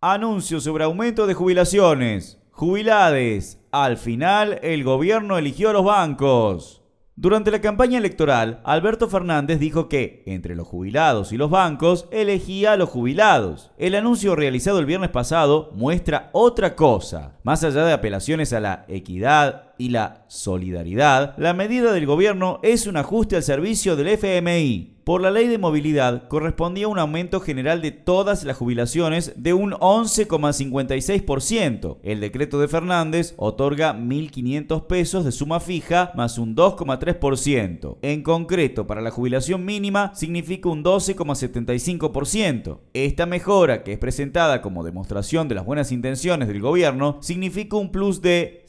Anuncio sobre aumento de jubilaciones. Jubilades. Al final, el gobierno eligió a los bancos. Durante la campaña electoral, Alberto Fernández dijo que, entre los jubilados y los bancos, elegía a los jubilados. El anuncio realizado el viernes pasado muestra otra cosa. Más allá de apelaciones a la equidad y la solidaridad, la medida del gobierno es un ajuste al servicio del FMI. Por la ley de movilidad correspondía un aumento general de todas las jubilaciones de un 11,56%. El decreto de Fernández otorga 1.500 pesos de suma fija más un 2,3%. En concreto, para la jubilación mínima significa un 12,75%. Esta mejora, que es presentada como demostración de las buenas intenciones del gobierno, significa un plus de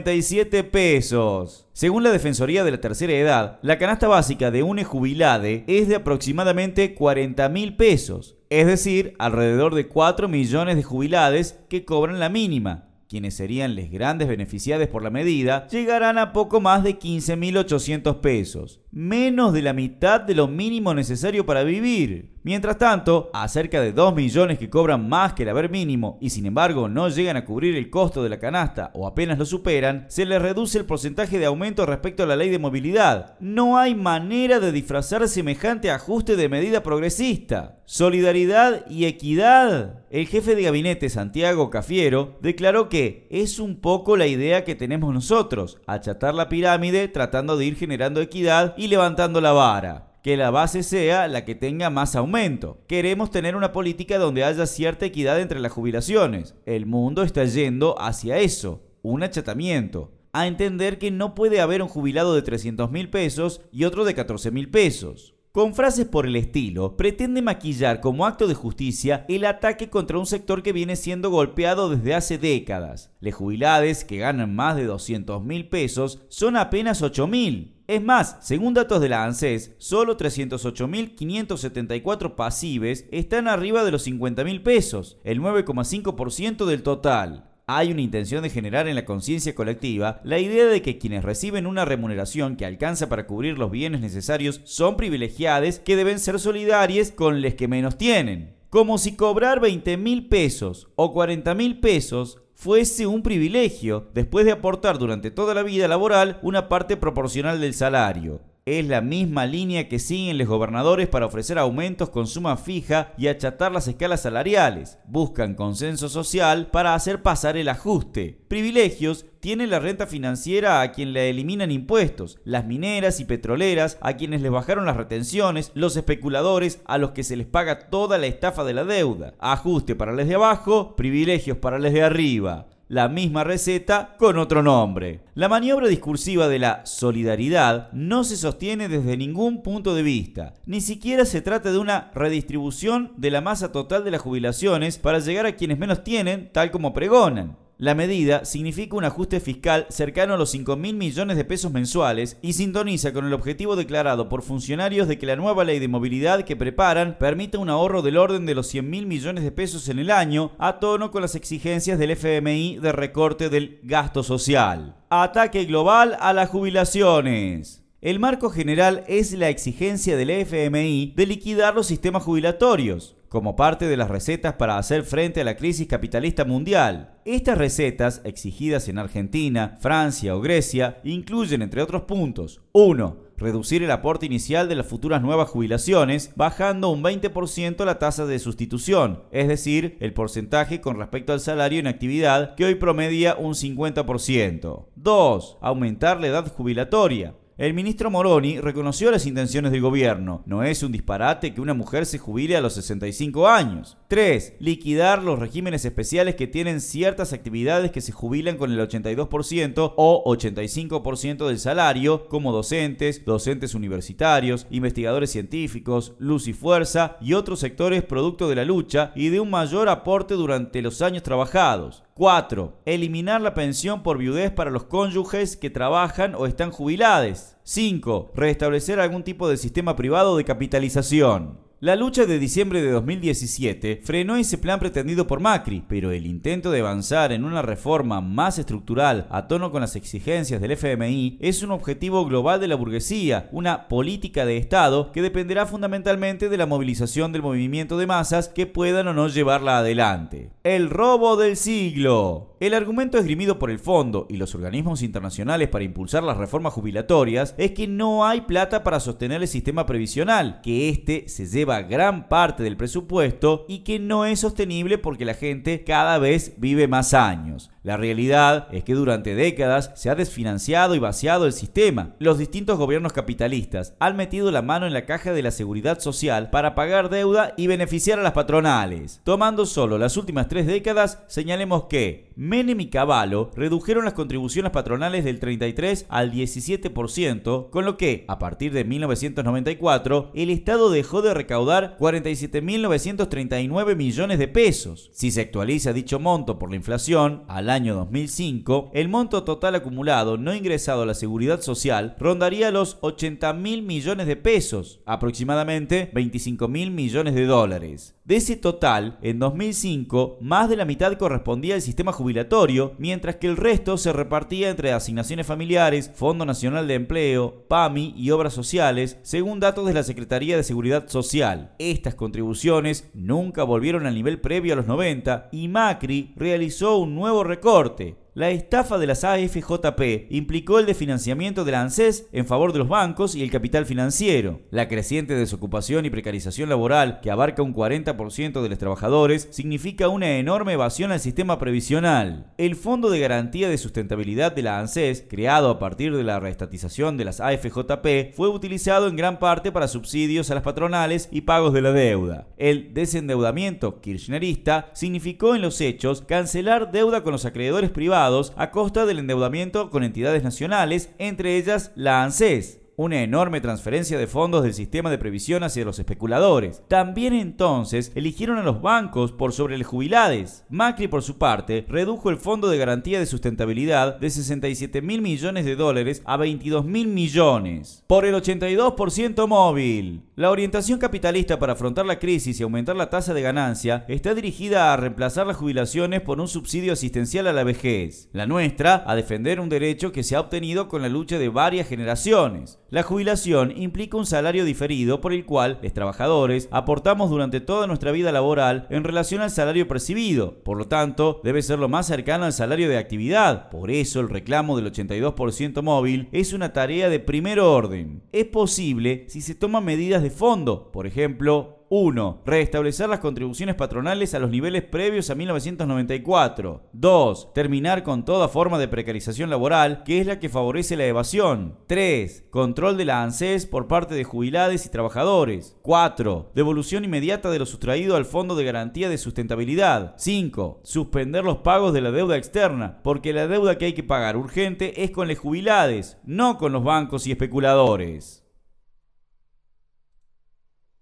197 pesos. Según la Defensoría de la Tercera Edad, la canasta básica de un jubilade es de aproximadamente 40 mil pesos, es decir, alrededor de 4 millones de jubilades que cobran la mínima quienes serían los grandes beneficiados por la medida, llegarán a poco más de 15.800 pesos, menos de la mitad de lo mínimo necesario para vivir. Mientras tanto, a cerca de 2 millones que cobran más que el haber mínimo y sin embargo no llegan a cubrir el costo de la canasta o apenas lo superan, se les reduce el porcentaje de aumento respecto a la ley de movilidad. No hay manera de disfrazar semejante ajuste de medida progresista solidaridad y equidad. El jefe de gabinete Santiago Cafiero declaró que es un poco la idea que tenemos nosotros, achatar la pirámide tratando de ir generando equidad y levantando la vara. Que la base sea la que tenga más aumento. Queremos tener una política donde haya cierta equidad entre las jubilaciones. El mundo está yendo hacia eso, un achatamiento a entender que no puede haber un jubilado de 300 mil pesos y otro de 14 mil pesos. Con frases por el estilo, pretende maquillar como acto de justicia el ataque contra un sector que viene siendo golpeado desde hace décadas. Las jubilades, que ganan más de 200 mil pesos, son apenas 8 mil. Es más, según datos de la ANSES, solo 308.574 pasivos están arriba de los 50 mil pesos, el 9,5% del total hay una intención de generar en la conciencia colectiva la idea de que quienes reciben una remuneración que alcanza para cubrir los bienes necesarios son privilegiados que deben ser solidarios con los que menos tienen. Como si cobrar 20 mil pesos o 40 mil pesos fuese un privilegio después de aportar durante toda la vida laboral una parte proporcional del salario es la misma línea que siguen los gobernadores para ofrecer aumentos con suma fija y achatar las escalas salariales. Buscan consenso social para hacer pasar el ajuste. Privilegios tiene la renta financiera a quien le eliminan impuestos, las mineras y petroleras a quienes les bajaron las retenciones, los especuladores a los que se les paga toda la estafa de la deuda. Ajuste para los de abajo, privilegios para los de arriba la misma receta con otro nombre. La maniobra discursiva de la solidaridad no se sostiene desde ningún punto de vista. Ni siquiera se trata de una redistribución de la masa total de las jubilaciones para llegar a quienes menos tienen, tal como pregonan. La medida significa un ajuste fiscal cercano a los 5 mil millones de pesos mensuales y sintoniza con el objetivo declarado por funcionarios de que la nueva ley de movilidad que preparan permita un ahorro del orden de los 100 mil millones de pesos en el año, a tono con las exigencias del FMI de recorte del gasto social. Ataque global a las jubilaciones. El marco general es la exigencia del FMI de liquidar los sistemas jubilatorios como parte de las recetas para hacer frente a la crisis capitalista mundial. Estas recetas, exigidas en Argentina, Francia o Grecia, incluyen, entre otros puntos, 1. Reducir el aporte inicial de las futuras nuevas jubilaciones, bajando un 20% la tasa de sustitución, es decir, el porcentaje con respecto al salario en actividad, que hoy promedia un 50%. 2. Aumentar la edad jubilatoria, el ministro Moroni reconoció las intenciones del gobierno. No es un disparate que una mujer se jubile a los 65 años. 3. Liquidar los regímenes especiales que tienen ciertas actividades que se jubilan con el 82% o 85% del salario, como docentes, docentes universitarios, investigadores científicos, luz y fuerza y otros sectores producto de la lucha y de un mayor aporte durante los años trabajados. 4. Eliminar la pensión por viudez para los cónyuges que trabajan o están jubilados. 5. Restablecer algún tipo de sistema privado de capitalización. La lucha de diciembre de 2017 frenó ese plan pretendido por Macri, pero el intento de avanzar en una reforma más estructural a tono con las exigencias del FMI es un objetivo global de la burguesía, una política de Estado que dependerá fundamentalmente de la movilización del movimiento de masas que puedan o no llevarla adelante. El robo del siglo. El argumento esgrimido por el fondo y los organismos internacionales para impulsar las reformas jubilatorias es que no hay plata para sostener el sistema previsional, que éste se lleva gran parte del presupuesto y que no es sostenible porque la gente cada vez vive más años. La realidad es que durante décadas se ha desfinanciado y vaciado el sistema. Los distintos gobiernos capitalistas han metido la mano en la caja de la seguridad social para pagar deuda y beneficiar a las patronales. Tomando solo las últimas tres décadas, señalemos que Menem y Cavallo redujeron las contribuciones patronales del 33 al 17%, con lo que, a partir de 1994, el Estado dejó de recaudar 47.939 millones de pesos. Si se actualiza dicho monto por la inflación, al año 2005, el monto total acumulado no ingresado a la seguridad social rondaría los 80 mil millones de pesos, aproximadamente 25 mil millones de dólares. De ese total, en 2005, más de la mitad correspondía al sistema jubilatorio, mientras que el resto se repartía entre asignaciones familiares, Fondo Nacional de Empleo, PAMI y obras sociales, según datos de la Secretaría de Seguridad Social. Estas contribuciones nunca volvieron al nivel previo a los 90 y Macri realizó un nuevo recorte, recorte la estafa de las AFJP implicó el desfinanciamiento de la ANSES en favor de los bancos y el capital financiero. La creciente desocupación y precarización laboral, que abarca un 40% de los trabajadores, significa una enorme evasión al sistema previsional. El Fondo de Garantía de Sustentabilidad de la ANSES, creado a partir de la reestatización de las AFJP, fue utilizado en gran parte para subsidios a las patronales y pagos de la deuda. El desendeudamiento kirchnerista significó en los hechos cancelar deuda con los acreedores privados a costa del endeudamiento con entidades nacionales, entre ellas la ANSES una enorme transferencia de fondos del sistema de previsión hacia los especuladores. También entonces eligieron a los bancos por sobre los jubilados. Macri, por su parte, redujo el fondo de garantía de sustentabilidad de 67 mil millones de dólares a 22 mil millones. Por el 82% móvil. La orientación capitalista para afrontar la crisis y aumentar la tasa de ganancia está dirigida a reemplazar las jubilaciones por un subsidio asistencial a la vejez. La nuestra a defender un derecho que se ha obtenido con la lucha de varias generaciones. La jubilación implica un salario diferido por el cual los trabajadores aportamos durante toda nuestra vida laboral en relación al salario percibido. Por lo tanto, debe ser lo más cercano al salario de actividad. Por eso el reclamo del 82% móvil es una tarea de primer orden. Es posible si se toman medidas de fondo, por ejemplo, 1. Restablecer las contribuciones patronales a los niveles previos a 1994. 2. Terminar con toda forma de precarización laboral, que es la que favorece la evasión. 3. Control de la ANSES por parte de jubilados y trabajadores. 4. Devolución inmediata de lo sustraído al Fondo de Garantía de Sustentabilidad. 5. Suspender los pagos de la deuda externa, porque la deuda que hay que pagar urgente es con los jubilados, no con los bancos y especuladores.